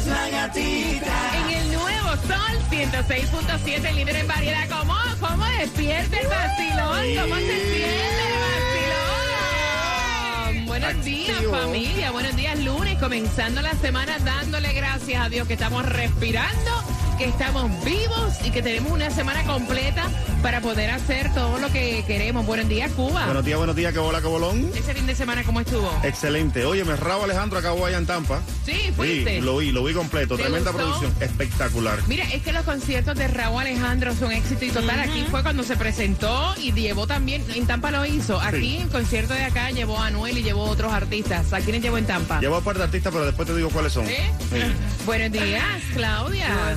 Es la gatita. En el nuevo Sol 106.7, líder en variedad. ¿Cómo, cómo despierta el vacilón? ¿Cómo se siente el vacilón? Buenos días, familia. Buenos días, lunes. Comenzando la semana dándole gracias a Dios que estamos respirando, que estamos vivos y que tenemos una semana completa para poder hacer todo lo que queremos. Buenos días, Cuba. Buenos días, buenos días, que bola, que bolón. Ese fin de semana, ¿cómo estuvo? Excelente. Oye, me Raúl Alejandro acabó allá en Tampa. Sí, fuiste. Sí, lo vi, lo vi completo. ¿Te Tremenda gustó? producción. Espectacular. Mira, es que los conciertos de Raúl Alejandro son éxito y total. Aquí fue cuando se presentó y llevó también, en Tampa lo hizo. Aquí Sí. en el concierto de acá llevó a Anuel y llevó a otros artistas. ¿A quiénes llevó en Tampa? Llevo a par de artistas, pero después te digo cuáles son. Sí. Buenos días, Claudia.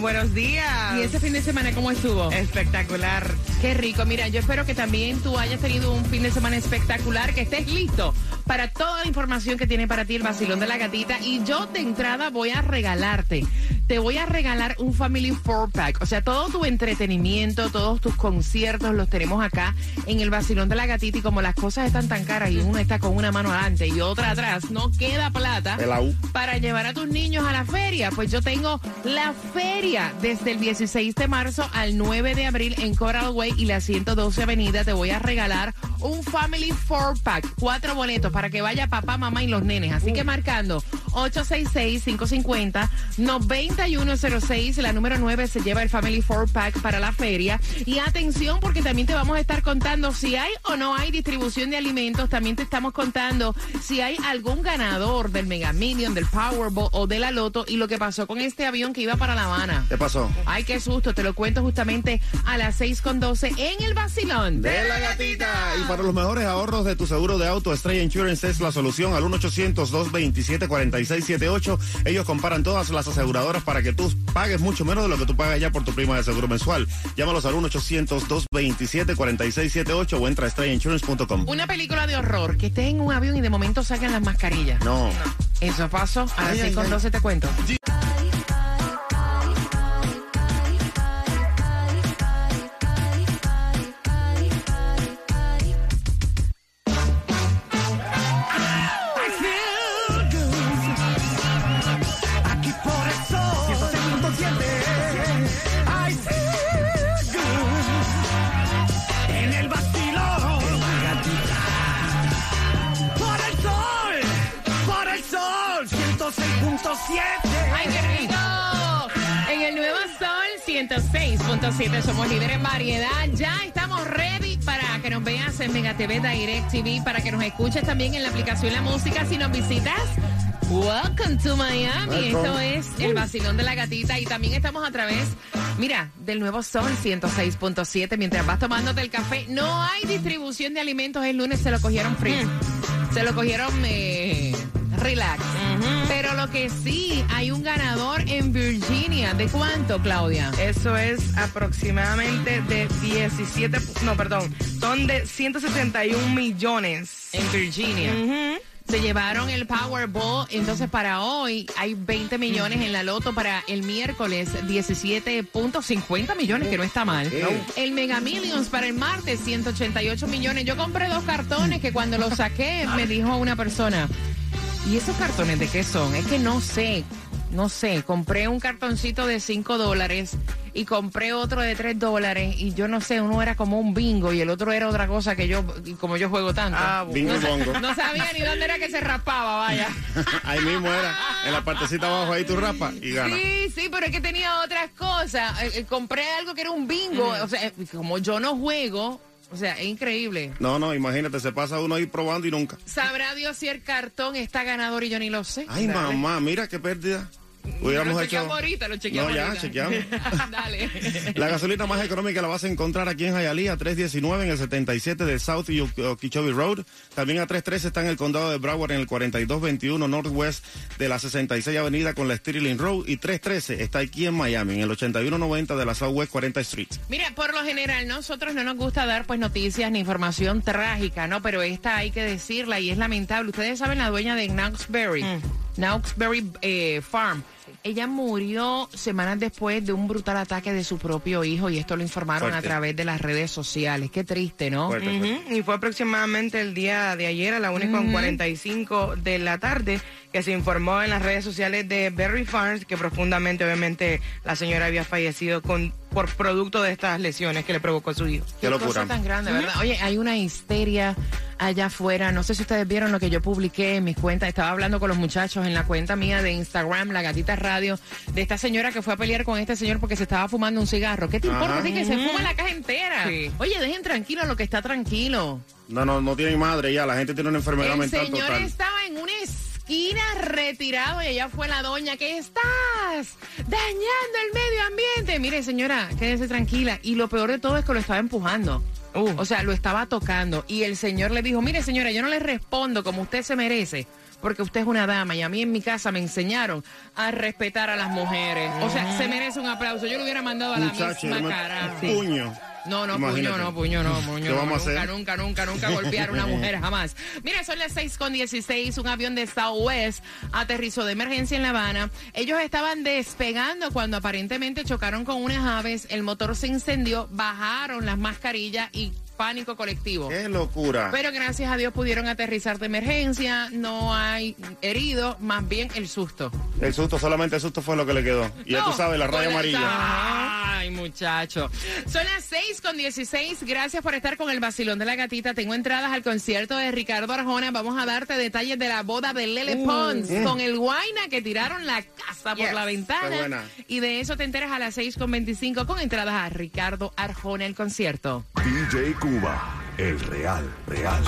Buenos días. ¿Y este fin de semana cómo estuvo? Espectacular. Qué rico. Mira, yo espero que también tú hayas tenido un fin de semana espectacular, que estés listo para toda la información que tiene para ti el vacilón de la gatita. Y yo de entrada voy a regalarte. Te voy a regalar un Family Four Pack. O sea, todo tu entretenimiento, todos tus conciertos los tenemos acá en el vacilón de la gatita. Y como las cosas están tan caras y uno está con una mano adelante y otra atrás, no queda plata para llevar a tus niños a la feria. Pues yo tengo la feria desde el 16 de marzo al 9 de abril en Coral Way y la 112 Avenida. Te voy a regalar un Family Four Pack, cuatro boletos para que vaya papá, mamá y los nenes. Así que marcando 866-550-9106, la número 9 se lleva el Family Four Pack para la feria. Y atención porque también te vamos a estar contando si hay o no hay distribución de alimentos. También te estamos contando si hay algún ganador del Mega Million, del Powerball o de la Loto y lo que pasó con este avión que iba para La Habana. ¿Qué pasó? Ay, qué susto, te lo cuento justamente a las 6 con 12 en el vacilón. De la gatita. Y para los mejores ahorros de tu seguro de auto, Estrella Insurance es la solución al 1-800-227-4678. Ellos comparan todas las aseguradoras para que tú pagues mucho menos de lo que tú pagas ya por tu prima de seguro mensual. Llámalos al 1-800-227-4678 o entra a estrellainsurance.com. Una película de horror, que estés en un avión y de momento sacan las mascarillas. No. Eso pasó. A las Ay, 6 ay, con ay. 12 te cuento. 106.7 somos líderes en variedad. Ya estamos ready para que nos veas en Mega TV Direct TV, para que nos escuches también en la aplicación La Música. Si nos visitas, welcome to Miami. Esto Welcome. es el vacilón de la gatita y también estamos a través, mira, del Nuevo Sol 106.7. Mientras vas tomándote el café, no hay distribución de alimentos el lunes, se lo cogieron free. Se lo cogieron eh, relax. Lo que sí, hay un ganador en Virginia. ¿De cuánto, Claudia? Eso es aproximadamente de 17, no, perdón, son de 171 millones. En Virginia. Se llevaron el Powerball, entonces para hoy hay 20 millones en la loto, para el miércoles 17.50 millones, que no está mal. El Mega Millions para el martes 188 millones. Yo compré dos cartones que cuando los saqué me dijo una persona, ¿y esos cartones de qué son? Es que no sé, no sé, compré un cartoncito de 5 dólares y compré otro de 3 dólares y yo no sé, uno era como un bingo y el otro era otra cosa que yo, como yo juego tanto. Ah, Bingo y bongo. No sabía ni dónde era que se raspaba, vaya. ahí mismo era. En la partecita abajo ahí tú rapas y ganas. Sí, sí, pero es que tenía otras cosas. Eh, eh, compré algo que era un bingo. O sea, eh, como yo no juego, o sea, es increíble. No, no, imagínate, se pasa uno ahí probando y nunca. Sabrá Dios si el cartón está ganador y yo ni lo sé. Ay, mamá, mira qué pérdida. Hubiéramos lo hecho. chequeamos ahorita, lo chequeamos No, ya, ahorita. chequeamos. Dale. La gasolina más económica la vas a encontrar aquí en Hialeah, 319 en el 77 de South y Okeechobee Road. También a 313 está en el condado de Broward en el 4221 Northwest de la 66 Avenida con la Sterling Road. Y 313 está aquí en Miami, en el 8190 de la Southwest 40 Street. Mira, por lo general nosotros no nos gusta dar pues noticias ni información trágica, ¿no? Pero esta hay que decirla y es lamentable. Ustedes saben la dueña de Knoxberry, Knoxberry eh, Farm. Ella murió semanas después de un brutal ataque de su propio hijo y esto lo informaron Fuerte. a través de las redes sociales. Qué triste, ¿no? Fuerte, fuerte. Ujú, Y fue aproximadamente el día de ayer a la 1 con 45 de la tarde que se informó en las redes sociales de Berry Farms que profundamente, obviamente, la señora había fallecido con por producto de estas lesiones que le provocó su hijo. Qué locura. cosa tan grande, ¿verdad? Oye, hay una histeria allá afuera. No sé si ustedes vieron lo que yo publiqué en mis cuentas. Estaba hablando con los muchachos en la cuenta mía de Instagram, La Gatita Radio, de esta señora que fue a pelear con este señor porque se estaba fumando un cigarro. ¿Qué te importa? Que se fuma la caja entera. Sí. Oye, dejen tranquilo lo que está tranquilo. No, no, no tienen madre ya. La gente tiene una enfermedad El mental señor total. estaba en una esquina retirado y allá fue la doña que estás dañando el medio ambiente. Mire, señora, quédese tranquila. Y lo peor de todo es que lo estaba empujando. Uh. O sea, lo estaba tocando. Y el señor le dijo, mire, señora, yo no le respondo como usted se merece. Porque usted es una dama y a mí en mi casa me enseñaron a respetar a las mujeres. O sea, se merece un aplauso. Yo lo hubiera mandado a la Muchacho, misma cara. puño. No, no, Imagínate. puño, no, puño, no, puño. ¿Qué no, vamos a nunca, hacer? nunca, nunca, nunca golpear a una mujer, jamás. Mira, son las 6 con 16. Un avión de Southwest aterrizó de emergencia en La Habana. Ellos estaban despegando cuando aparentemente chocaron con unas aves. El motor se incendió, bajaron las mascarillas y pánico colectivo. Qué locura. Pero gracias a Dios pudieron aterrizar de emergencia. No hay heridos, más bien el susto. El susto, solamente el susto fue lo que le quedó. Y ya No, tú sabes, la raya con amarilla. Ay, muchacho. Son las 6 con 16. Gracias por estar con el vacilón de la gatita. Tengo entradas al concierto de Ricardo Arjona. Vamos a darte detalles de la boda de Lele Pons con el Guaina que tiraron la casa por la qué ventana. buena. Y de eso te enteras a las 6 con 25 con entradas a Ricardo Arjona el concierto. DJ Cuba, el real, real.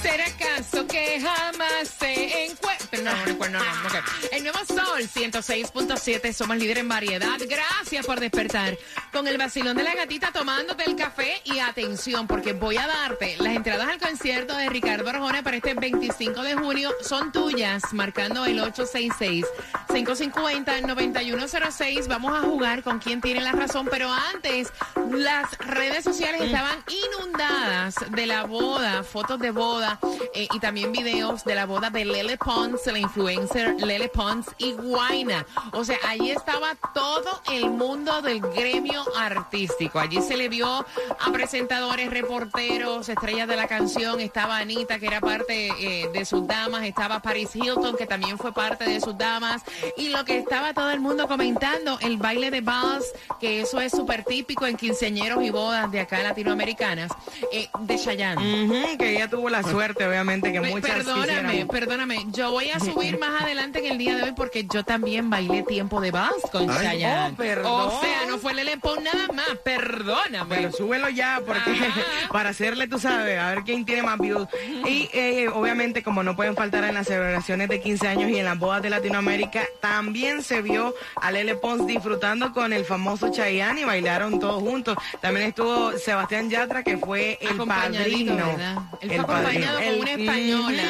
¿Será acaso que jamás se encuentra? No, no, no, no, no. El nuevo Sol 106.7, somos líder en variedad. Gracias por despertar con el vacilón de la gatita tomándote el café y atención, porque voy a darte las entradas al concierto de Ricardo Arjona para este 25 de junio. Son tuyas, marcando el 866-550-9106. Vamos a jugar con quien tiene la razón, pero antes, las redes sociales estaban inundadas de la boda, fotos de boda eh, y también videos de la boda de Lele Pons, la influencer Lele Pons y Guaina. O sea, allí estaba todo el mundo del gremio artístico. Allí se le vio a presentadores, reporteros, estrellas de la canción. Estaba Anita, que era parte eh, de sus damas. Estaba Paris Hilton, que también fue parte de sus damas. Y lo que estaba todo el mundo comentando, el baile de vals, que eso es súper típico en quinceañeros y bodas de acá latinoamericanas, eh, de Chayanne. Que ella tuvo la suerte, obviamente, que Pe- muchas Perdóname, quisieran. perdóname. Yo voy a subir más adelante en el día de hoy porque yo también bailé tiempo de vals con Ay. Chayanne. Oh, perdón. O sea, no fue Lele Nada más. Perdóname. Pero súbelo ya, porque Ajá. para hacerle, tú sabes, a ver quién tiene más views. Y eh, obviamente, como no pueden faltar en las celebraciones de 15 años y en las bodas de Latinoamérica, también se vio a Lele Pons disfrutando con el famoso Chayanne y bailaron todos juntos. También estuvo Sebastián Yatra, que fue el padrino. ¿verdad? Él fue acompañado con una española.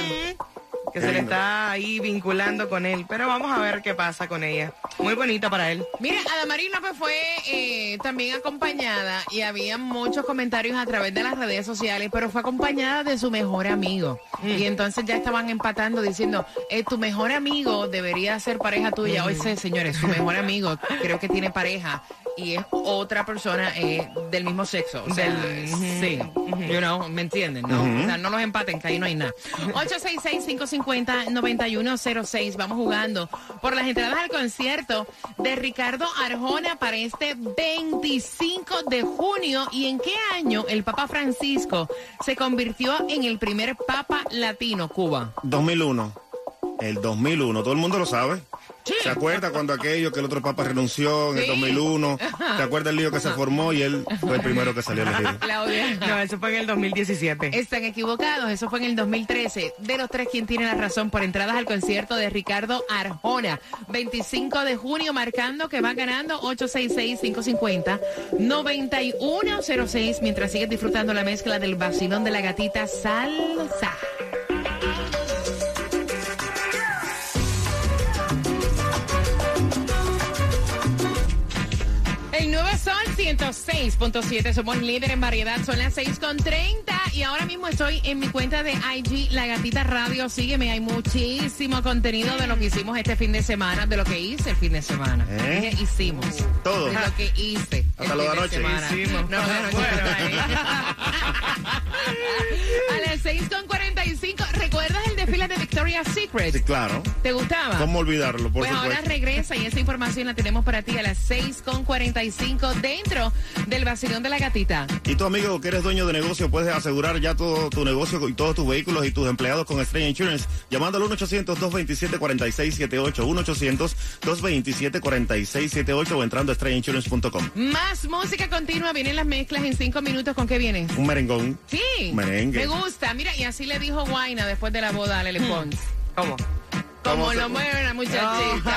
Que se le está ahí vinculando con él. Pero vamos a ver qué pasa con ella. Muy bonita para él. Mira, Adamaris López fue eh, también acompañada y había muchos comentarios a través de las redes sociales, pero fue acompañada de su mejor amigo. Y entonces ya estaban empatando diciendo, eh, tu mejor amigo debería ser pareja tuya. Hoy sé, señores, su mejor amigo creo que tiene pareja y es otra persona eh, del mismo sexo. O sea, Del- sí, you know, ¿me entienden? No, o sea, no los empaten, que ahí no hay nada. 866-550-9106. Vamos jugando por las entradas al concierto de Ricardo Arjona para este 25 de junio. ¿Y en qué año el Papa Francisco se convirtió en el primer Papa latino, Cuba? 2001. El 2001, todo el mundo lo sabe. Sí. ¿Se acuerda cuando aquello que el otro papa renunció en el Sí. 2001? ¿Se acuerda el lío que se formó y él fue el primero que salió elegido? Claudia. No, eso fue en el 2017. Están equivocados, eso fue en el 2013. De los tres, ¿quién tiene la razón por entradas al concierto de Ricardo Arjona? 25 de junio, marcando que va ganando 866-550-9106, mientras sigues disfrutando la mezcla del vacilón de la gatita salsa. 106.7, somos líder en variedad, son las 6.30 y ahora mismo estoy en mi cuenta de IG, La Gatita Radio, sígueme, hay muchísimo contenido de lo que hicimos este fin de semana, de lo que hice el fin de semana. ¿Eh? Dije, hicimos. Todo. De lo que hice. Hasta lo de anoche. Hicimos. No, de anoche Bueno. A las 6.45, Victoria's Secret? Sí, claro. ¿Te gustaba? ¿Cómo olvidarlo? Por Pues ahora regresa y esa información la tenemos para ti a las 6.45 dentro del vacilón de la gatita. Y tu amigo que eres dueño de negocio, puedes asegurar ya todo tu negocio y todos tus vehículos y tus empleados con Estrella Insurance. Llamando al 1-800-227-4678, 1-800-227-4678 o entrando a estrellainsurance.com. Más música continua, vienen las mezclas en cinco minutos. ¿Con qué vienes? Un merengón. Sí, Merengue. me gusta. Mira, y así le dijo Guaina después de la boda a Lele Pons. ¿Cómo? Como ¿Cómo lo se- mueve la muchachita.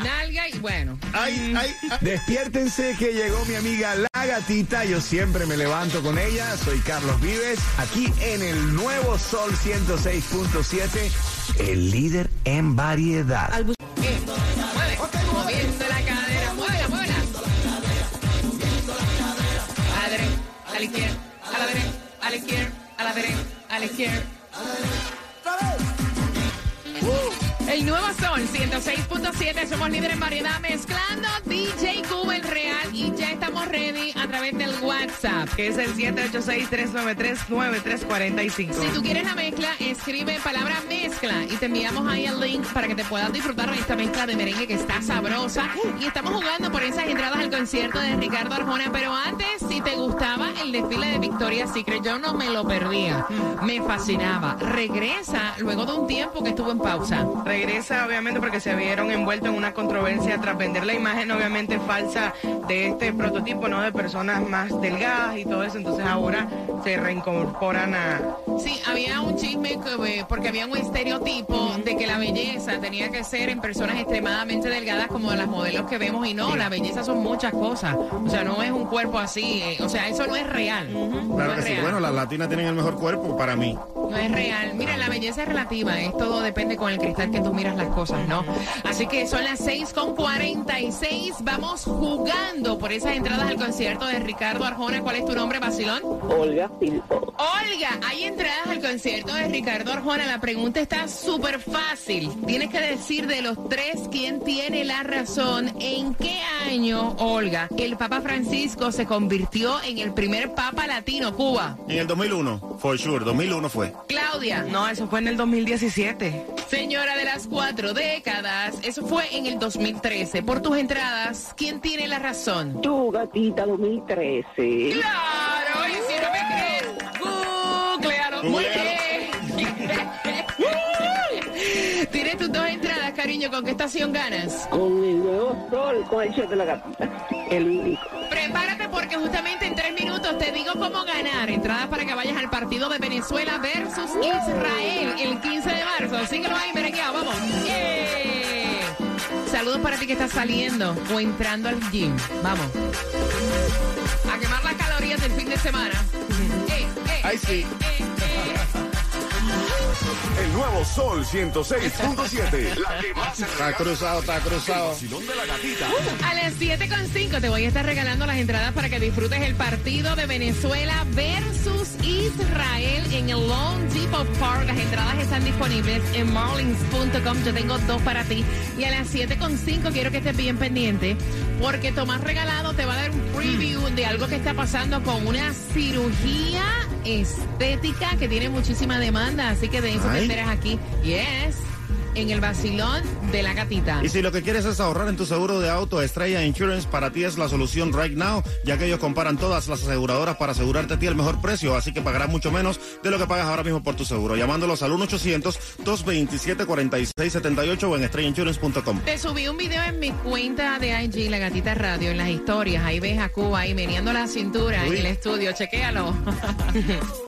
¿eh? Nalga y bueno. Ay, ay, ay. Despiértense que llegó mi amiga La Gatita. Yo siempre me levanto con ella. Soy Carlos Vives, aquí en el nuevo Sol 106.7, el líder en variedad. Mueve, moviendo la cadera, muévela, muévela. A la derecha, a la izquierda, a la derecha, a la izquierda, a la derecha, a la izquierda. Nuevo Sol 106.7, somos líderes en variedad mezclando DJ Cuba el Real y ya estamos ready a través del WhatsApp. Que es el 786-393-9345. Si tú quieres la mezcla, escribe palabra mezcla y te enviamos ahí el link para que te puedas disfrutar de esta mezcla de merengue que está sabrosa. Y estamos jugando por esas entradas al concierto de Ricardo Arjona. Pero antes, si te gustaba el desfile de Victoria's Secret, yo no me lo perdía. Me fascinaba. Regresa luego de un tiempo que estuvo en pausa. Regresa, obviamente, porque se vieron envueltos en una controversia tras vender la imagen, obviamente, falsa de este prototipo, ¿no? De personas más delgadas y todo eso. Entonces ahora se reincorporan a. Sí, había un chisme que, eh, porque había un estereotipo de que la belleza tenía que ser en personas extremadamente delgadas como las modelos que vemos y no, la belleza son muchas cosas. O sea, no es un cuerpo así, eh, o sea, eso no es real. No Claro que sí. real. Bueno, las latinas tienen el mejor cuerpo para mí. No es real. Mira, la belleza es relativa, es todo depende con el cristal que tú miras las cosas, ¿no? Así que son las 6 con 46. Vamos jugando por esas entradas al concierto de Ricardo Arjona. ¿Cuál es tu nombre, Basilón? Olga. Olga, hay entradas al concierto de Ricardo Arjona. La pregunta está súper fácil. Tienes que decir de los tres quién tiene la razón. ¿En qué año, Olga, el Papa Francisco se convirtió en el primer Papa latino, Cuba? En el 2001, for sure, 2001 fue. Claudia. No, eso fue en el 2017. Señora de las cuatro décadas, eso fue en el 2013. Por tus entradas, ¿quién tiene la razón? Tu gatita 2013. ¡Claro! Y si no me crees, googlealo. Muy bien. Tienes tus dos entradas, cariño. ¿Con qué estación ganas? Con el nuevo sol, con el show de la gatita. El único. Prepárate porque justamente te digo cómo ganar. Entradas para que vayas al partido de Venezuela versus Israel el 15 de marzo. Síguelo ahí, merengueado. Vamos. ¡Yeah! Saludos para ti que estás saliendo o entrando al gym. Vamos. A quemar las calorías del fin de semana. Eh, eh, Ay, sí. eh, eh. Sol 106.7. La que más se Está cruzado, está cruzado. Vacilón de la gatita. A las 7.5 te voy a estar regalando las entradas para que disfrutes el partido de Venezuela versus Israel en el Lone Depot Park. Las entradas están disponibles en marlins.com. Yo tengo dos para ti. Y a las 7.5 quiero que estés bien pendiente porque Tomás Regalado te va a dar un preview de algo que está pasando con una cirugía estética que tiene muchísima demanda. Así que de eso te enteras aquí. Yes. En el vacilón de la gatita. Y si lo que quieres es ahorrar en tu seguro de auto, Estrella Insurance para ti es la solución right now, ya que ellos comparan todas las aseguradoras para asegurarte a ti el mejor precio, así que pagarás mucho menos de lo que pagas ahora mismo por tu seguro. Llamándolos al 1-800-227-4678 o en estrellainsurance.com. Te subí un video en mi cuenta de IG, La Gatita Radio, en las historias. Ahí ves a Cuba ahí meneando la cintura Uy. en el estudio. Chequéalo.